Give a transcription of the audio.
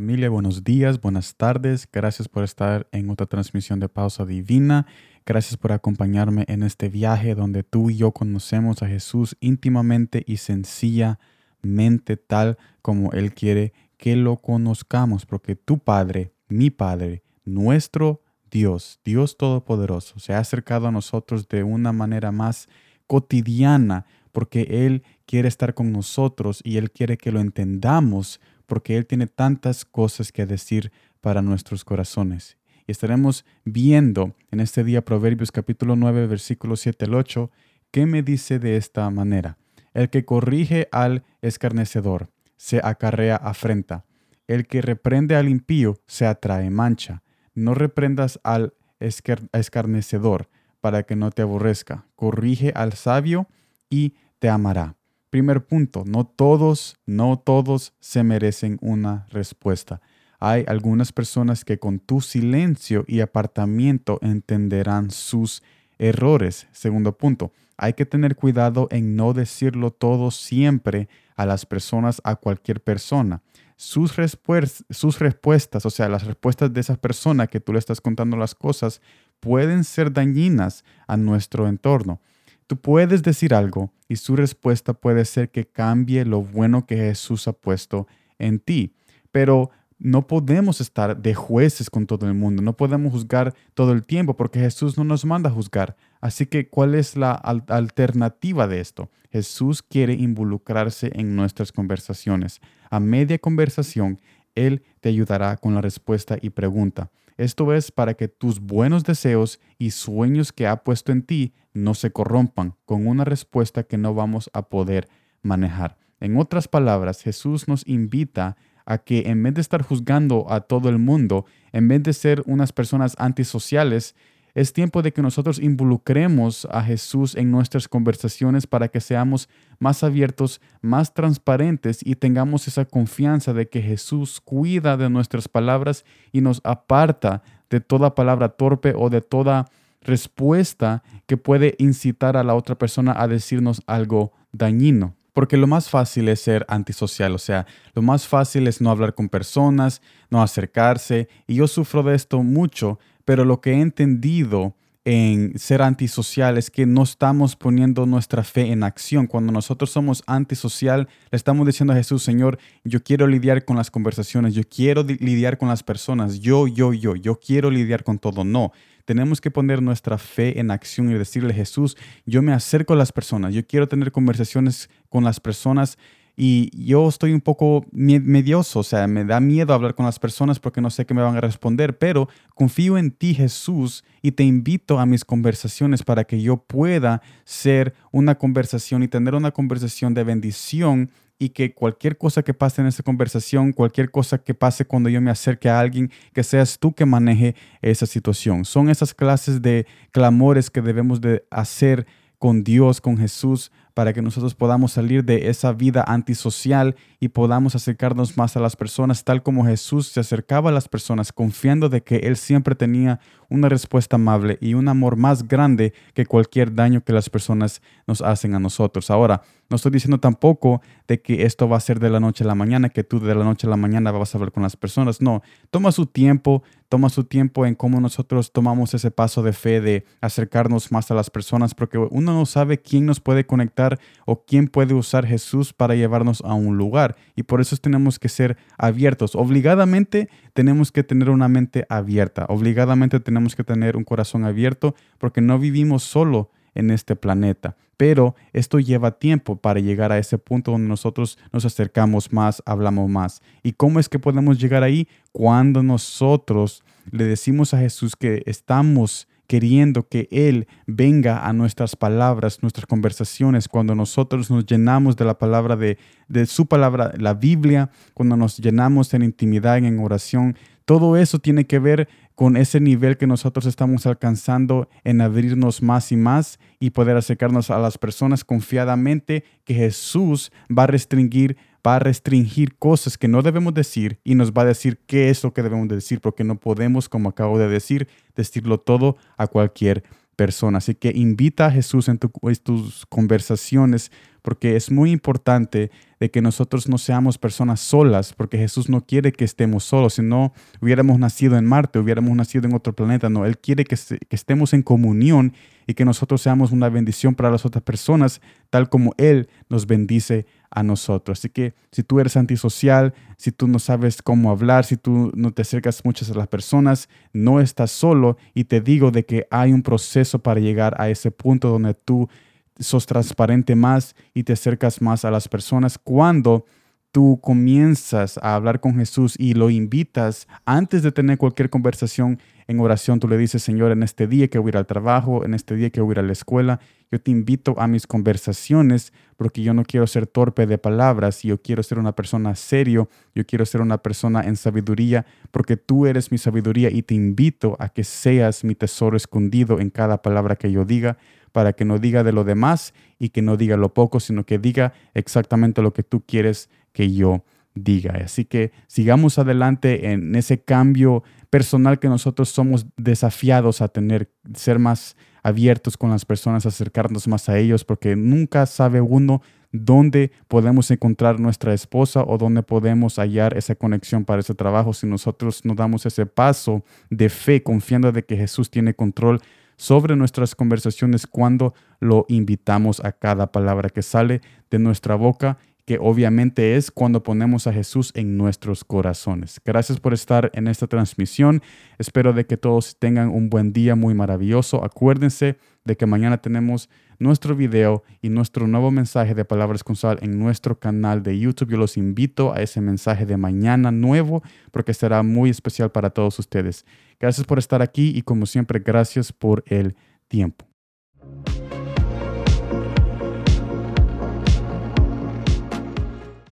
familia, buenos días, buenas tardes. Gracias por estar en otra transmisión de Pausa Divina. Gracias por acompañarme en este viaje donde tú y yo conocemos a Jesús íntimamente y sencillamente tal como Él quiere que lo conozcamos, porque tu Padre, mi Padre, nuestro Dios, Dios Todopoderoso, se ha acercado a nosotros de una manera más cotidiana, porque Él quiere estar con nosotros y Él quiere que lo entendamos porque Él tiene tantas cosas que decir para nuestros corazones. Y estaremos viendo en este día Proverbios capítulo 9, versículo 7 al 8, que me dice de esta manera. El que corrige al escarnecedor se acarrea afrenta. El que reprende al impío se atrae mancha. No reprendas al escarnecedor para que no te aborrezca. Corrige al sabio y te amará. Primer punto, no todos, no todos se merecen una respuesta. Hay algunas personas que con tu silencio y apartamiento entenderán sus errores. Segundo punto, hay que tener cuidado en no decirlo todo siempre a las personas, a cualquier persona. Sus, sus respuestas, o sea, las respuestas de esa persona que tú le estás contando las cosas, pueden ser dañinas a nuestro entorno. Tú puedes decir algo y su respuesta puede ser que cambie lo bueno que Jesús ha puesto en ti. Pero no podemos estar de jueces con todo el mundo, no podemos juzgar todo el tiempo porque Jesús no nos manda a juzgar. Así que, ¿cuál es la alternativa de esto? Jesús quiere involucrarse en nuestras conversaciones. A media conversación, Él te ayudará con la respuesta y pregunta. Esto es para que tus buenos deseos y sueños que ha puesto en ti no se corrompan con una respuesta que no vamos a poder manejar. En otras palabras, Jesús nos invita a que en vez de estar juzgando a todo el mundo, en vez de ser unas personas antisociales, es tiempo de que nosotros involucremos a Jesús en nuestras conversaciones para que seamos más abiertos, más transparentes y tengamos esa confianza de que Jesús cuida de nuestras palabras y nos aparta de toda palabra torpe o de toda respuesta que puede incitar a la otra persona a decirnos algo dañino. Porque lo más fácil es ser antisocial, o sea, lo más fácil es no hablar con personas, no acercarse, y yo sufro de esto mucho pero lo que he entendido en ser antisocial es que no estamos poniendo nuestra fe en acción. Cuando nosotros somos antisocial, le estamos diciendo a Jesús, Señor, yo quiero lidiar con las conversaciones, yo quiero lidiar con las personas, yo, yo, yo, yo quiero lidiar con todo. No, tenemos que poner nuestra fe en acción y decirle, Jesús, yo me acerco a las personas, yo quiero tener conversaciones con las personas y yo estoy un poco medioso, o sea, me da miedo hablar con las personas porque no sé qué me van a responder, pero confío en ti, Jesús, y te invito a mis conversaciones para que yo pueda ser una conversación y tener una conversación de bendición y que cualquier cosa que pase en esa conversación, cualquier cosa que pase cuando yo me acerque a alguien, que seas tú que maneje esa situación. Son esas clases de clamores que debemos de hacer con Dios, con Jesús, para que nosotros podamos salir de esa vida antisocial y podamos acercarnos más a las personas, tal como Jesús se acercaba a las personas, confiando de que Él siempre tenía una respuesta amable y un amor más grande que cualquier daño que las personas nos hacen a nosotros. Ahora, no estoy diciendo tampoco de que esto va a ser de la noche a la mañana, que tú de la noche a la mañana vas a hablar con las personas. No, toma su tiempo, toma su tiempo en cómo nosotros tomamos ese paso de fe de acercarnos más a las personas, porque uno no sabe quién nos puede conectar o quién puede usar Jesús para llevarnos a un lugar. Y por eso tenemos que ser abiertos. Obligadamente tenemos que tener una mente abierta. Obligadamente tenemos que tener un corazón abierto porque no vivimos solo en este planeta. Pero esto lleva tiempo para llegar a ese punto donde nosotros nos acercamos más, hablamos más. ¿Y cómo es que podemos llegar ahí? Cuando nosotros le decimos a Jesús que estamos queriendo que Él venga a nuestras palabras, nuestras conversaciones, cuando nosotros nos llenamos de la palabra de, de su palabra, la Biblia, cuando nos llenamos en intimidad, en oración, todo eso tiene que ver con ese nivel que nosotros estamos alcanzando en abrirnos más y más y poder acercarnos a las personas confiadamente que Jesús va a restringir va a restringir cosas que no debemos decir y nos va a decir qué es lo que debemos decir, porque no podemos, como acabo de decir, decirlo todo a cualquier persona. Así que invita a Jesús en, tus conversaciones porque es muy importante de que nosotros no seamos personas solas, porque Jesús no quiere que estemos solos, si no hubiéramos nacido en Marte, hubiéramos nacido en otro planeta, no, Él quiere que, que estemos en comunión y que nosotros seamos una bendición para las otras personas, tal como Él nos bendice a nosotros. Así que si tú eres antisocial, si tú no sabes cómo hablar, si tú no te acercas muchas a las personas, no estás solo y te digo de que hay un proceso para llegar a ese punto donde tú sos transparente más y te acercas más a las personas. Cuando tú comienzas a hablar con Jesús y lo invitas antes de tener cualquier conversación en oración, tú le dices, Señor, en este día que voy a al trabajo, en este día que voy a la escuela, yo te invito a mis conversaciones porque yo no quiero ser torpe de palabras, yo quiero ser una persona serio, yo quiero ser una persona en sabiduría, porque tú eres mi sabiduría y te invito a que seas mi tesoro escondido en cada palabra que yo diga, para que no diga de lo demás y que no diga lo poco, sino que diga exactamente lo que tú quieres que yo diga. Así que sigamos adelante en ese cambio personal que nosotros somos desafiados a tener, ser más abiertos con las personas, acercarnos más a ellos, porque nunca sabe uno dónde podemos encontrar nuestra esposa o dónde podemos hallar esa conexión para ese trabajo si nosotros nos damos ese paso de fe confiando de que Jesús tiene control sobre nuestras conversaciones cuando lo invitamos a cada palabra que sale de nuestra boca que obviamente es cuando ponemos a Jesús en nuestros corazones. Gracias por estar en esta transmisión. Espero de que todos tengan un buen día muy maravilloso. Acuérdense de que mañana tenemos nuestro video y nuestro nuevo mensaje de Palabras con Sal en nuestro canal de YouTube. Yo los invito a ese mensaje de mañana nuevo porque será muy especial para todos ustedes. Gracias por estar aquí y como siempre, gracias por el tiempo.